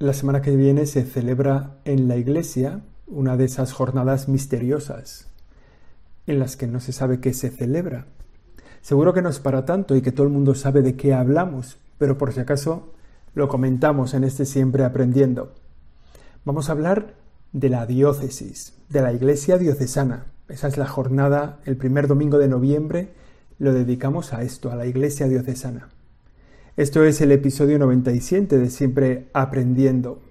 la semana que viene se celebra en la iglesia una de esas jornadas misteriosas en las que no se sabe qué se celebra. Seguro que no es para tanto y que todo el mundo sabe de qué hablamos, pero por si acaso lo comentamos en este Siempre Aprendiendo. Vamos a hablar de la diócesis, de la iglesia diocesana. Esa es la jornada, el primer domingo de noviembre, lo dedicamos a esto, a la iglesia diocesana. Esto es el episodio 97 de Siempre Aprendiendo.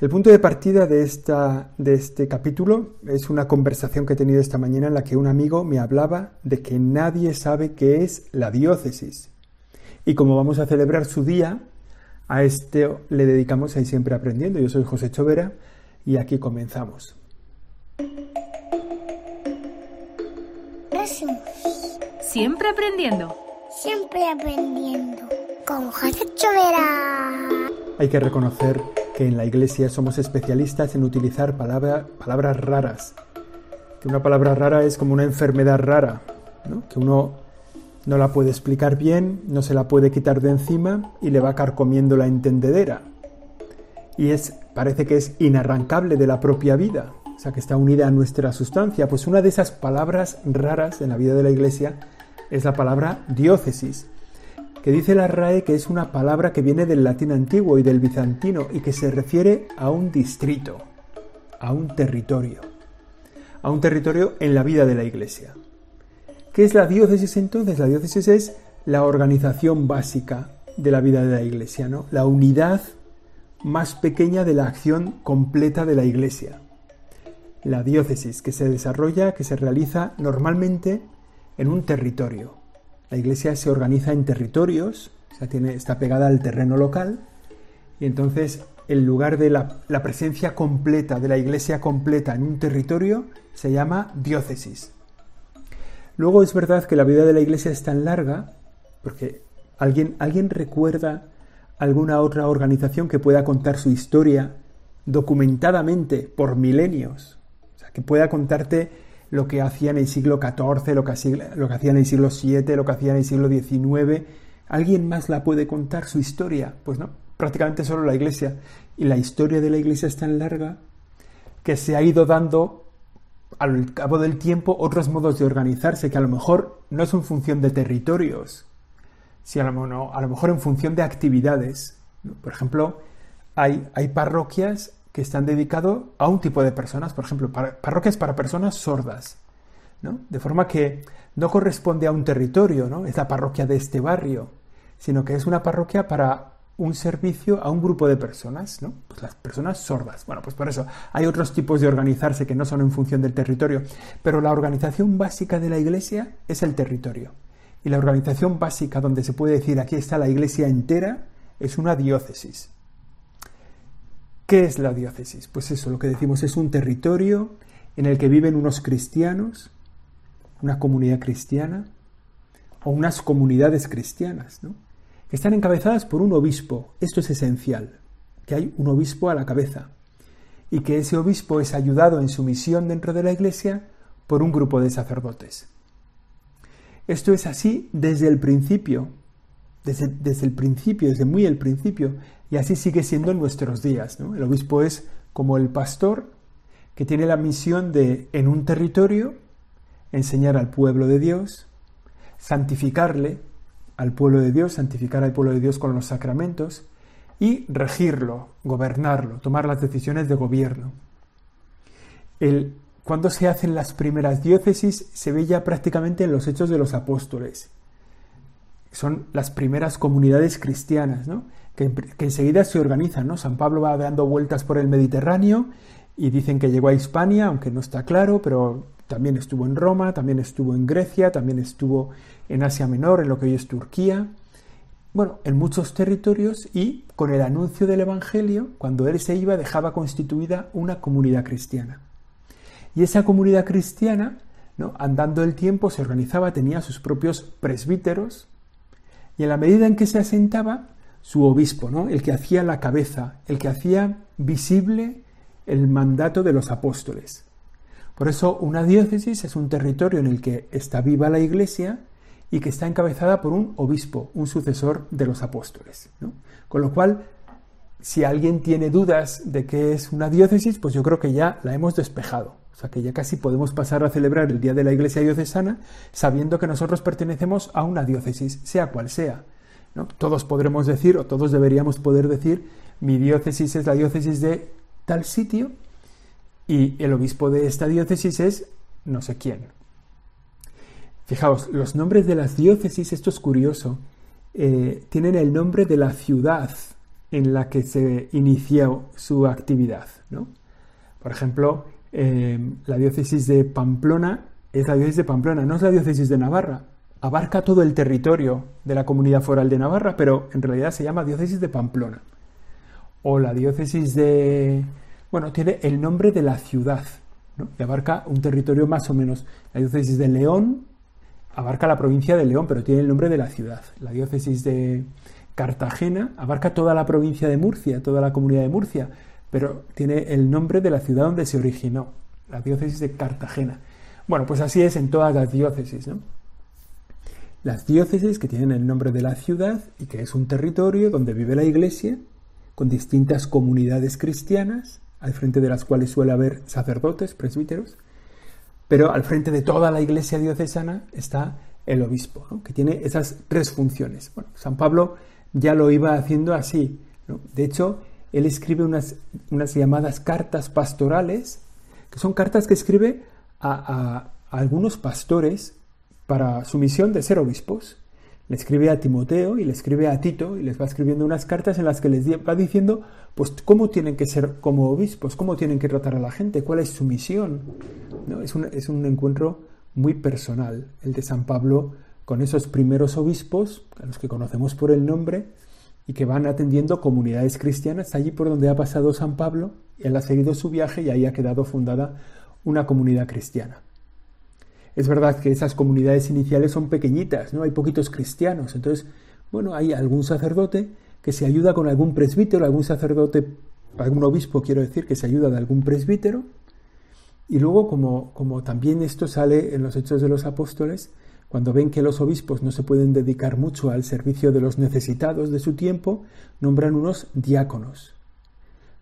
El punto de partida de, esta, de este capítulo es una conversación que he tenido esta mañana en la que un amigo me hablaba de que nadie sabe qué es la diócesis. Y como vamos a celebrar su día, a este le dedicamos a Siempre Aprendiendo. Yo soy José Chovera y aquí comenzamos. Siempre aprendiendo. Siempre aprendiendo. Hay que reconocer que en la iglesia somos especialistas en utilizar palabras raras. Que una palabra rara es como una enfermedad rara, que uno no la puede explicar bien, no se la puede quitar de encima y le va carcomiendo la entendedera. Y es, parece que es inarrancable de la propia vida, o sea, que está unida a nuestra sustancia. Pues una de esas palabras raras en la vida de la iglesia es la palabra diócesis que dice la RAE que es una palabra que viene del latín antiguo y del bizantino y que se refiere a un distrito, a un territorio, a un territorio en la vida de la Iglesia. ¿Qué es la diócesis entonces? La diócesis es la organización básica de la vida de la Iglesia, ¿no? La unidad más pequeña de la acción completa de la Iglesia. La diócesis que se desarrolla, que se realiza normalmente en un territorio, la iglesia se organiza en territorios, o sea, tiene, está pegada al terreno local, y entonces el lugar de la, la presencia completa, de la iglesia completa en un territorio, se llama diócesis. Luego es verdad que la vida de la iglesia es tan larga, porque alguien, alguien recuerda alguna otra organización que pueda contar su historia documentadamente por milenios, o sea, que pueda contarte lo que hacían en el siglo XIV, lo que, lo que hacían en el siglo VII, lo que hacían en el siglo XIX. ¿Alguien más la puede contar su historia? Pues no, prácticamente solo la Iglesia. Y la historia de la Iglesia es tan larga que se ha ido dando al cabo del tiempo otros modos de organizarse que a lo mejor no es en función de territorios, sino a lo, mejor en función de actividades. Por ejemplo, hay, hay parroquias que están dedicados a un tipo de personas, por ejemplo, parroquias para personas sordas, ¿no? De forma que no corresponde a un territorio, ¿no? Es la parroquia de este barrio, sino que es una parroquia para un servicio a un grupo de personas, ¿no? Pues las personas sordas. Bueno, pues por eso hay otros tipos de organizarse que no son en función del territorio, pero la organización básica de la iglesia es el territorio. Y la organización básica donde se puede decir aquí está la iglesia entera es una diócesis. ¿Qué es la diócesis? Pues eso, lo que decimos es un territorio en el que viven unos cristianos, una comunidad cristiana, o unas comunidades cristianas, ¿no? que están encabezadas por un obispo. Esto es esencial, que hay un obispo a la cabeza, y que ese obispo es ayudado en su misión dentro de la iglesia por un grupo de sacerdotes. Esto es así desde el principio, desde, desde el principio, desde muy el principio, y así sigue siendo en nuestros días. El obispo es como el pastor que tiene la misión de, en un territorio, enseñar al pueblo de Dios, santificarle al pueblo de Dios, santificar al pueblo de Dios con los sacramentos y regirlo, gobernarlo, tomar las decisiones de gobierno. El, cuando se hacen las primeras diócesis se ve ya prácticamente en los hechos de los apóstoles. Son las primeras comunidades cristianas, ¿no? que, enseguida se organizan, ¿no? San Pablo va dando vueltas por el Mediterráneo y dicen que llegó a Hispania, aunque no está claro, pero también estuvo en Roma, también estuvo en Grecia, también estuvo en Asia Menor, en lo que hoy es Turquía, bueno, en muchos territorios y con el anuncio del Evangelio, cuando él se iba, dejaba constituida una comunidad cristiana. Y esa comunidad cristiana, ¿no? andando el tiempo, se organizaba, tenía sus propios presbíteros, y en la medida en que se asentaba, su obispo, ¿no? el que hacía la cabeza, el que hacía visible el mandato de los apóstoles. Por eso una diócesis es un territorio en el que está viva la iglesia y que está encabezada por un obispo, un sucesor de los apóstoles. Con lo cual, si alguien tiene dudas de qué es una diócesis, pues yo creo que ya la hemos despejado. O sea que ya casi podemos pasar a celebrar el Día de la Iglesia Diocesana sabiendo que nosotros pertenecemos a una diócesis, sea cual sea. ¿no? Todos podremos decir, o todos deberíamos poder decir, mi diócesis es la diócesis de tal sitio y el obispo de esta diócesis es no sé quién. Fijaos, los nombres de las diócesis, esto es curioso, eh, tienen el nombre de la ciudad en la que se inició su actividad. ¿no? Por ejemplo, eh, la diócesis de Pamplona es la diócesis de Pamplona, no es la diócesis de Navarra. Abarca todo el territorio de la comunidad foral de Navarra, pero en realidad se llama diócesis de Pamplona. O la diócesis de... Bueno, tiene el nombre de la ciudad, ¿no? y abarca un territorio más o menos. La diócesis de León abarca la provincia de León, pero tiene el nombre de la ciudad. La diócesis de Cartagena abarca toda la provincia de Murcia, toda la comunidad de Murcia, pero tiene el nombre de la ciudad donde se originó, la diócesis de Cartagena. Bueno, pues así es en todas las diócesis, ¿no? Las diócesis que tienen el nombre de la ciudad y que es un territorio donde vive la iglesia, con distintas comunidades cristianas, al frente de las cuales suele haber sacerdotes, presbíteros, pero al frente de toda la iglesia diocesana está el obispo, que tiene esas tres funciones. Bueno, San Pablo ya lo iba haciendo así. De hecho, él escribe unas, unas, llamadas cartas pastorales, que son cartas que escribe a, algunos pastores para su misión de ser obispos. Le escribe a Timoteo y le escribe a Tito y les va escribiendo unas cartas en las que les va diciendo pues cómo tienen que ser como obispos, cómo tienen que tratar a la gente, cuál es su misión. ¿No? Es, un, es un encuentro muy personal el de San Pablo con esos primeros obispos, a los que conocemos por el nombre, y que van atendiendo comunidades cristianas allí por donde ha pasado San Pablo, él ha seguido su viaje y ahí ha quedado fundada una comunidad cristiana. Es verdad que esas comunidades iniciales son pequeñitas, ¿no? Hay poquitos cristianos, entonces, bueno, hay algún sacerdote que se ayuda con algún presbítero, algún sacerdote, algún obispo, quiero decir, que se ayuda de algún presbítero, y luego, como, como también esto sale en los Hechos de los Apóstoles, cuando ven que los obispos no se pueden dedicar mucho al servicio de los necesitados de su tiempo, nombran unos diáconos.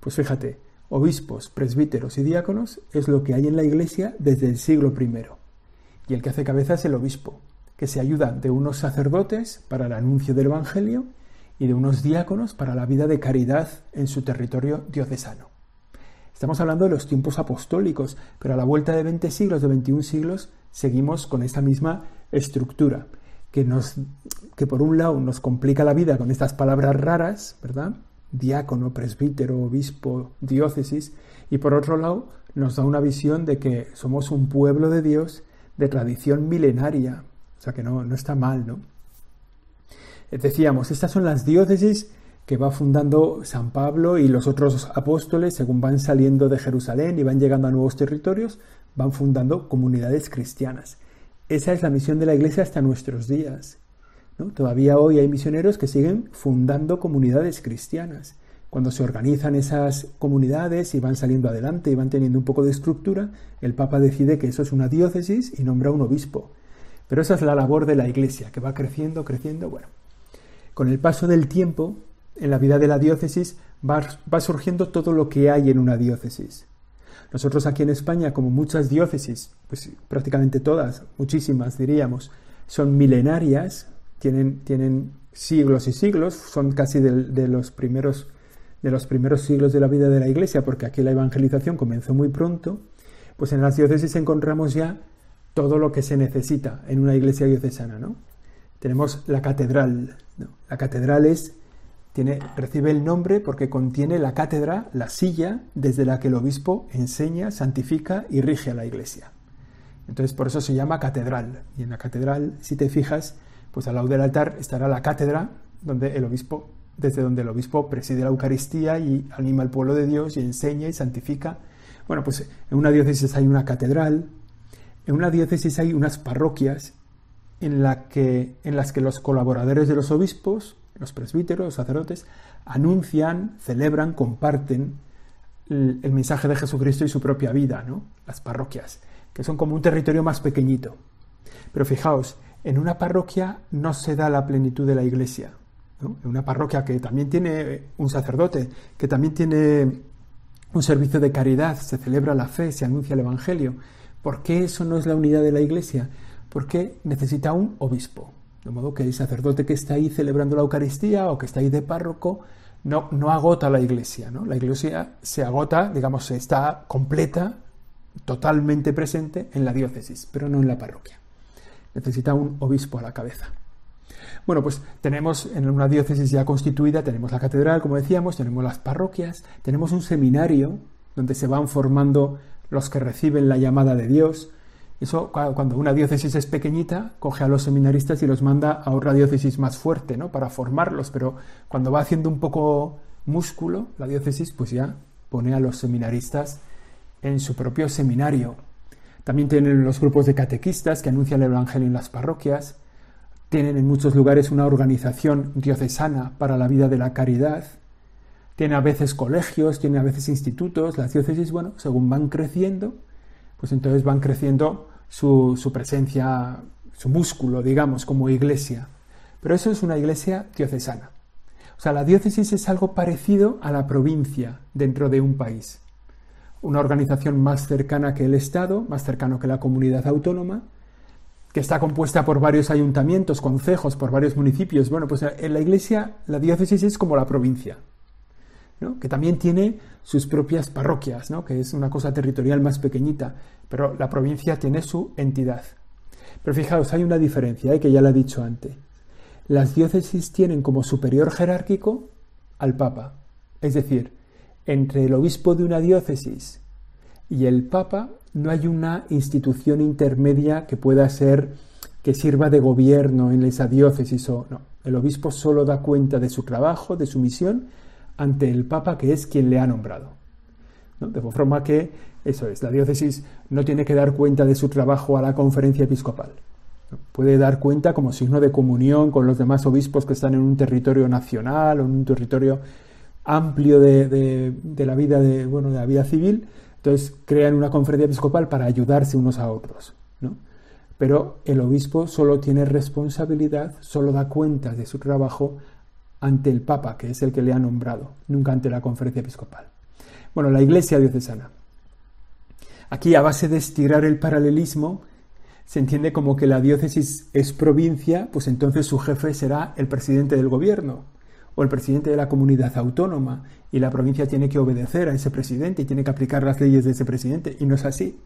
Pues fíjate, obispos, presbíteros y diáconos es lo que hay en la Iglesia desde el siglo I. Y el que hace cabeza es el obispo, que se ayuda de unos sacerdotes para el anuncio del Evangelio y de unos diáconos para la vida de caridad en su territorio diocesano. Estamos hablando de los tiempos apostólicos, pero a la vuelta de 20 siglos, de 21 siglos, seguimos con esta misma estructura, que, nos, que por un lado nos complica la vida con estas palabras raras, ¿verdad? Diácono, presbítero, obispo, diócesis, y por otro lado nos da una visión de que somos un pueblo de Dios de tradición milenaria, o sea que no, no está mal, ¿no? Decíamos, estas son las diócesis que va fundando San Pablo y los otros apóstoles, según van saliendo de Jerusalén y van llegando a nuevos territorios, van fundando comunidades cristianas. Esa es la misión de la Iglesia hasta nuestros días. ¿no? Todavía hoy hay misioneros que siguen fundando comunidades cristianas. Cuando se organizan esas comunidades y van saliendo adelante y van teniendo un poco de estructura, el Papa decide que eso es una diócesis y nombra un obispo. Pero esa es la labor de la Iglesia, que va creciendo, creciendo. Bueno, con el paso del tiempo, en la vida de la diócesis va, surgiendo todo lo que hay en una diócesis. Nosotros aquí en España, como muchas diócesis, pues prácticamente todas, muchísimas diríamos, son milenarias, tienen, tienen siglos y siglos, son casi de, los primeros, de los primeros siglos de la vida de la Iglesia, porque aquí la evangelización comenzó muy pronto, pues en las diócesis encontramos ya todo lo que se necesita en una iglesia diocesana, ¿no? Tenemos la catedral. La catedral es recibe el nombre porque contiene la cátedra, la silla desde la que el obispo enseña, santifica y rige a la iglesia. Entonces por eso se llama catedral. Y en la catedral, si te fijas, pues al lado del altar estará la cátedra donde el obispo, desde donde el obispo preside la Eucaristía y anima al pueblo de Dios y enseña y santifica. Bueno, pues en una diócesis hay una catedral, en una diócesis hay unas parroquias en, las que los colaboradores de los obispos los presbíteros, los sacerdotes, anuncian, celebran, comparten el, mensaje de Jesucristo y su propia vida, ¿no? Las parroquias, que son como un territorio más pequeñito. Pero fijaos, en una parroquia no se da la plenitud de la iglesia. En una parroquia que también tiene un sacerdote, que también tiene un servicio de caridad, se celebra la fe, se anuncia el Evangelio. ¿Por qué eso no es la unidad de la Iglesia? Porque necesita un obispo. De modo que el sacerdote que está ahí celebrando la Eucaristía o que está ahí de párroco no, no agota la Iglesia. ¿no? La Iglesia se agota, digamos, está completa, totalmente presente en la diócesis, pero no en la parroquia. Necesita un obispo a la cabeza. Bueno, pues tenemos en una diócesis ya constituida, tenemos la catedral, como decíamos, tenemos las parroquias, tenemos un seminario donde se van formando los que reciben la llamada de Dios. Eso, cuando una diócesis es pequeñita, coge a los seminaristas y los manda a otra diócesis más fuerte, ¿no? Para formarlos, pero cuando va haciendo un poco músculo la diócesis, pues ya pone a los seminaristas en su propio seminario. También tienen los grupos de catequistas que anuncian el Evangelio en las parroquias. Tienen en muchos lugares una organización diocesana para la vida de la caridad. Tiene a veces colegios, tiene a veces institutos. Las diócesis, bueno, según van creciendo, pues entonces van creciendo su, presencia, su músculo, digamos, como iglesia. Pero eso es una iglesia diocesana. O sea, la diócesis es algo parecido a la provincia dentro de un país. Una organización más cercana que el Estado, más cercano que la comunidad autónoma, que está compuesta por varios ayuntamientos, concejos, por varios municipios. Bueno, pues en la iglesia la diócesis es como la provincia, que también tiene sus propias parroquias, ¿no? que es una cosa territorial más pequeñita, pero la provincia tiene su entidad. Pero fijaos, hay una diferencia, ¿eh? que ya la he dicho antes. Las diócesis tienen como superior jerárquico al Papa, es decir, entre el obispo de una diócesis y el Papa no hay una institución intermedia que pueda ser que sirva de gobierno en esa diócesis o no. El obispo solo da cuenta de su trabajo, de su misión ante el Papa, que es quien le ha nombrado. De forma que, eso es, la diócesis no tiene que dar cuenta de su trabajo a la conferencia episcopal. Puede dar cuenta como signo de comunión con los demás obispos que están en un territorio nacional o en un territorio amplio de, la vida de, bueno, de la vida civil. Entonces crean una conferencia episcopal para ayudarse unos a otros. Pero el obispo solo tiene responsabilidad, solo da cuenta de su trabajo ante el Papa, que es el que le ha nombrado, nunca ante la conferencia episcopal. Bueno, la Iglesia diocesana. Aquí, a base de estirar el paralelismo, se entiende como que la diócesis es provincia, pues entonces su jefe será el presidente del gobierno o el presidente de la comunidad autónoma y la provincia tiene que obedecer a ese presidente y tiene que aplicar las leyes de ese presidente. Y no es así.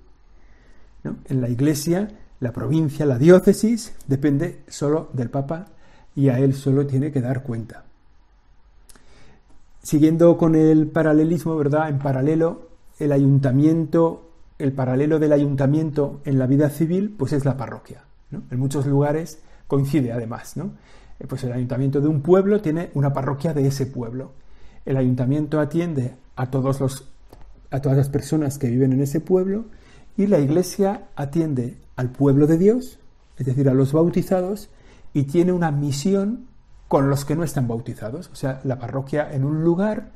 En la Iglesia, la provincia, la diócesis, depende solo del Papa y a él solo tiene que dar cuenta. Siguiendo con el paralelismo, ¿verdad? En paralelo, el ayuntamiento, el paralelo del ayuntamiento en la vida civil, pues es la parroquia. En muchos lugares coincide además, ¿no? Eh, pues el ayuntamiento de un pueblo tiene una parroquia de ese pueblo. El ayuntamiento atiende a todos los a todas las personas que viven en ese pueblo y la iglesia atiende al pueblo de Dios, es decir, a los bautizados y tiene una misión con los que no están bautizados. O sea, la parroquia en un lugar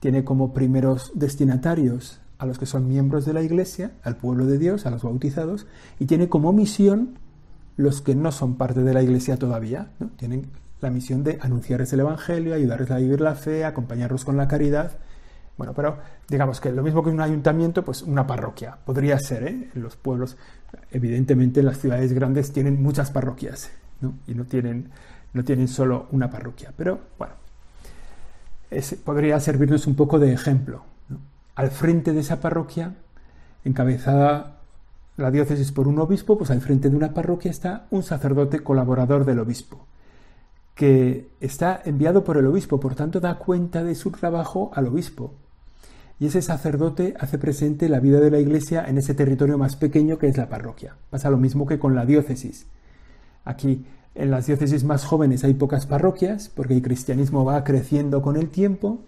tiene como primeros destinatarios a los que son miembros de la iglesia, al pueblo de Dios, a los bautizados, y tiene como misión los que no son parte de la iglesia todavía, tienen la misión de anunciarles el Evangelio, ayudarles a vivir la fe, acompañarlos con la caridad. Bueno, pero digamos que lo mismo que un ayuntamiento, pues una parroquia. Podría ser, ¿eh? En los pueblos, evidentemente las ciudades grandes tienen muchas parroquias y no tienen, no tienen solo una parroquia. Pero bueno, podría servirnos un poco de ejemplo. Al frente de esa parroquia, encabezada la diócesis por un obispo, pues al frente de una parroquia está un sacerdote colaborador del obispo, que está enviado por el obispo, por tanto da cuenta de su trabajo al obispo. Y ese sacerdote hace presente la vida de la iglesia en ese territorio más pequeño que es la parroquia. Pasa lo mismo que con la diócesis. Aquí en las diócesis más jóvenes hay pocas parroquias porque el cristianismo va creciendo con el tiempo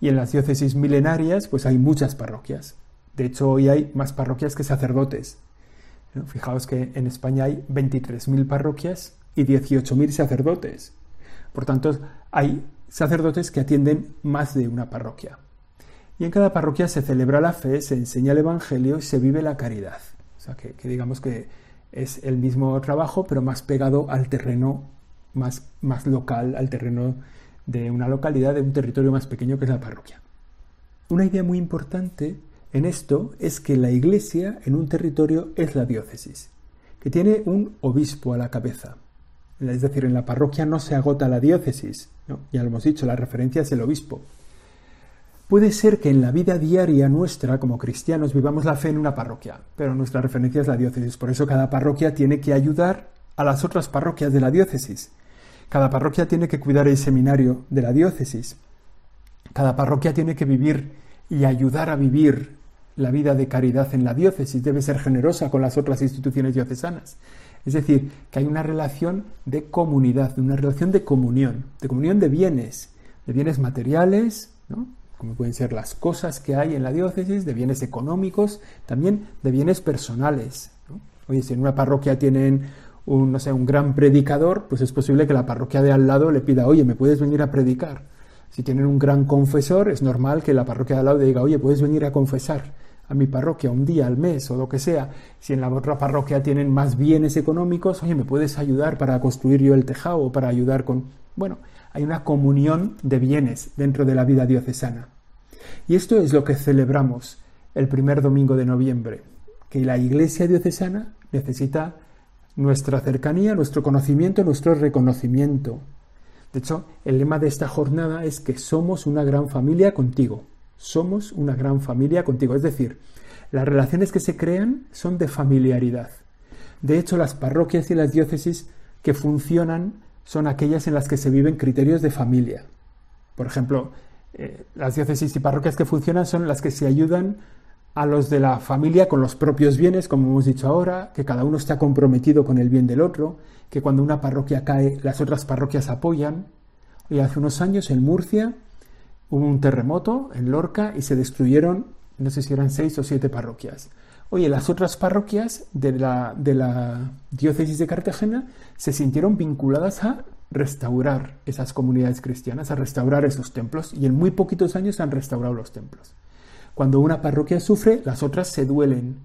y en las diócesis milenarias pues hay muchas parroquias. De hecho hoy hay más parroquias que sacerdotes. Fijaos que en España hay 23.000 parroquias y 18.000 sacerdotes. Por tanto, hay sacerdotes que atienden más de una parroquia. Y en cada parroquia se celebra la fe, se enseña el Evangelio y se vive la caridad. O sea, que digamos que es el mismo trabajo, pero más pegado al terreno más, más local, al terreno de una localidad, de un territorio más pequeño que es la parroquia. Una idea muy importante en esto es que la iglesia en un territorio es la diócesis, que tiene un obispo a la cabeza. Es decir, en la parroquia no se agota la diócesis, ya lo hemos dicho, la referencia es el obispo. Puede ser que en la vida diaria nuestra, como cristianos, vivamos la fe en una parroquia, pero nuestra referencia es la diócesis. Por eso cada parroquia tiene que ayudar a las otras parroquias de la diócesis. Cada parroquia tiene que cuidar el seminario de la diócesis. Cada parroquia tiene que vivir y ayudar a vivir la vida de caridad en la diócesis. Debe ser generosa con las otras instituciones diocesanas. Es decir, que hay una relación de comunidad, una relación de comunión, de comunión de bienes, de bienes materiales, ¿no? Como pueden ser las cosas que hay en la diócesis, de bienes económicos, también de bienes personales. Oye, si en una parroquia tienen un, no sé, un gran predicador, pues es posible que la parroquia de al lado le pida, oye, ¿me puedes venir a predicar? Si tienen un gran confesor, es normal que la parroquia de al lado le diga, oye, ¿puedes venir a confesar a mi parroquia un día al mes o lo que sea? Si en la otra parroquia tienen más bienes económicos, oye, ¿me puedes ayudar para construir yo el tejado o para ayudar con... Bueno, hay una comunión de bienes dentro de la vida diocesana. Y esto es lo que celebramos el primer domingo de noviembre, que la Iglesia diocesana necesita nuestra cercanía, nuestro conocimiento, nuestro reconocimiento. De hecho, el lema de esta jornada es que somos una gran familia contigo. Somos una gran familia contigo. Es decir, las relaciones que se crean son de familiaridad. De hecho, las parroquias y las diócesis que funcionan son aquellas en las que se viven criterios de familia. Por ejemplo, eh, las diócesis y parroquias que funcionan son las que se ayudan a los de la familia con los propios bienes, como hemos dicho ahora, que cada uno está comprometido con el bien del otro, que cuando una parroquia cae, las otras parroquias apoyan. Y hace unos años en Murcia hubo un terremoto en Lorca y se destruyeron, no sé si eran seis o siete parroquias. Oye, las otras parroquias de la, de la diócesis de Cartagena se sintieron vinculadas a restaurar esas comunidades cristianas, a restaurar esos templos, y en muy poquitos años han restaurado los templos. Cuando una parroquia sufre, las otras se duelen.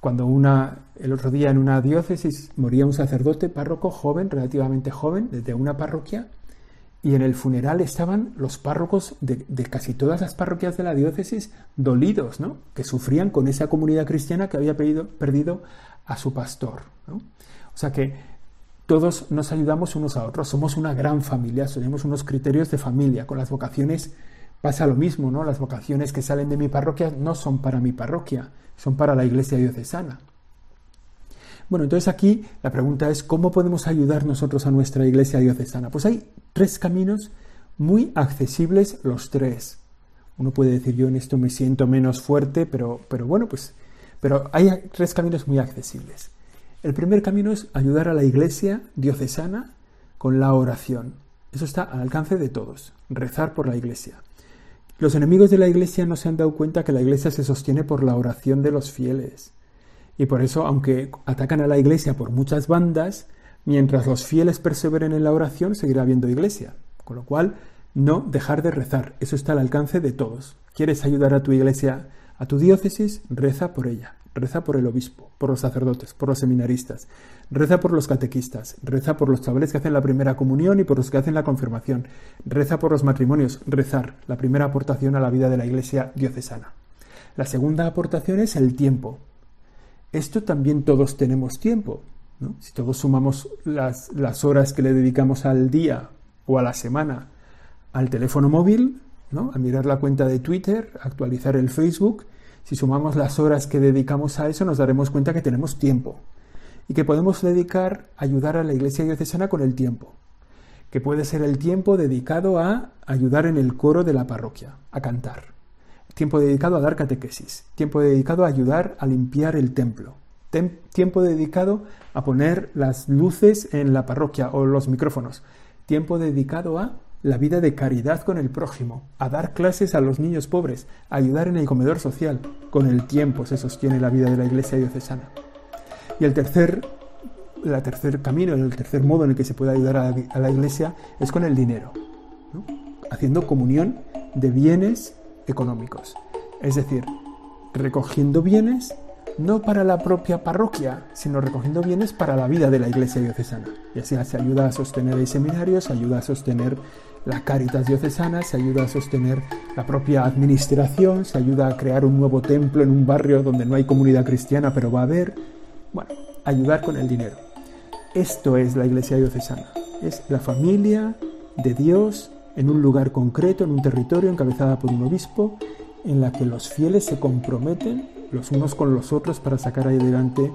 Cuando una, el otro día en una diócesis moría un sacerdote párroco joven, relativamente joven, desde una parroquia, y en el funeral estaban los párrocos de, casi todas las parroquias de la diócesis dolidos, ¿no? que sufrían con esa comunidad cristiana que había perdido, a su pastor. O sea que todos nos ayudamos unos a otros, somos una gran familia, tenemos unos criterios de familia, con las vocaciones pasa lo mismo, ¿no? Las vocaciones que salen de mi parroquia no son para mi parroquia, son para la iglesia diocesana. Bueno, entonces aquí la pregunta es, ¿cómo podemos ayudar nosotros a nuestra iglesia diocesana? Pues hay tres caminos muy accesibles los tres. Uno puede decir, yo en esto me siento menos fuerte, pero, pero bueno, pues pero hay tres caminos muy accesibles. El primer camino es ayudar a la iglesia diocesana con la oración. Eso está al alcance de todos, rezar por la iglesia. Los enemigos de la iglesia no se han dado cuenta que la iglesia se sostiene por la oración de los fieles. Y por eso, aunque atacan a la iglesia por muchas bandas, mientras los fieles perseveren en la oración, seguirá habiendo iglesia. Con lo cual, no dejar de rezar. Eso está al alcance de todos. ¿Quieres ayudar a tu iglesia, a tu diócesis? Reza por ella. Reza por el obispo, por los sacerdotes, por los seminaristas. Reza por los catequistas. Reza por los chavales que hacen la primera comunión y por los que hacen la confirmación. Reza por los matrimonios. Rezar. La primera aportación a la vida de la iglesia diocesana. La segunda aportación es el tiempo. Esto también todos tenemos tiempo. Si todos sumamos las, las, horas que le dedicamos al día o a la semana al teléfono móvil, ¿no? a mirar la cuenta de Twitter, actualizar el Facebook, si sumamos las horas que dedicamos a eso nos daremos cuenta que tenemos tiempo y que podemos dedicar a ayudar a la iglesia diocesana con el tiempo, que puede ser el tiempo dedicado a ayudar en el coro de la parroquia, a cantar tiempo dedicado a dar catequesis, tiempo dedicado a ayudar a limpiar el templo, tiempo dedicado a poner las luces en la parroquia o los micrófonos, tiempo dedicado a la vida de caridad con el prójimo, a dar clases a los niños pobres, a ayudar en el comedor social. Con el tiempo se sostiene la vida de la iglesia diocesana. Y el tercer, el tercer camino, el tercer modo en el que se puede ayudar a, la iglesia es con el dinero, haciendo comunión de bienes económicos. Es decir, recogiendo bienes no para la propia parroquia, sino recogiendo bienes para la vida de la iglesia diocesana. Y así se ayuda a sostener el seminario, se ayuda a sostener la Caritas diocesana, se ayuda a sostener la propia administración, se ayuda a crear un nuevo templo en un barrio donde no hay comunidad cristiana, pero va a haber. Bueno, ayudar con el dinero. Esto es la iglesia diocesana. Es la familia de Dios en un lugar concreto, en un territorio encabezada por un obispo, en la que los fieles se comprometen los unos con los otros para sacar adelante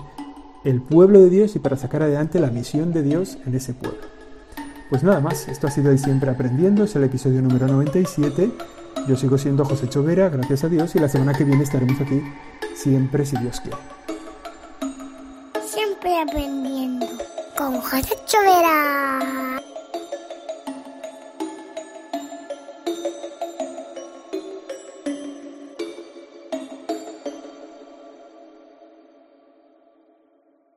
el pueblo de Dios y para sacar adelante la misión de Dios en ese pueblo. Pues nada más, esto ha sido el Siempre Aprendiendo, es el episodio número 97. Yo sigo siendo José Chovera, gracias a Dios, y la semana que viene estaremos aquí siempre si Dios quiere. Siempre aprendiendo con José Chovera.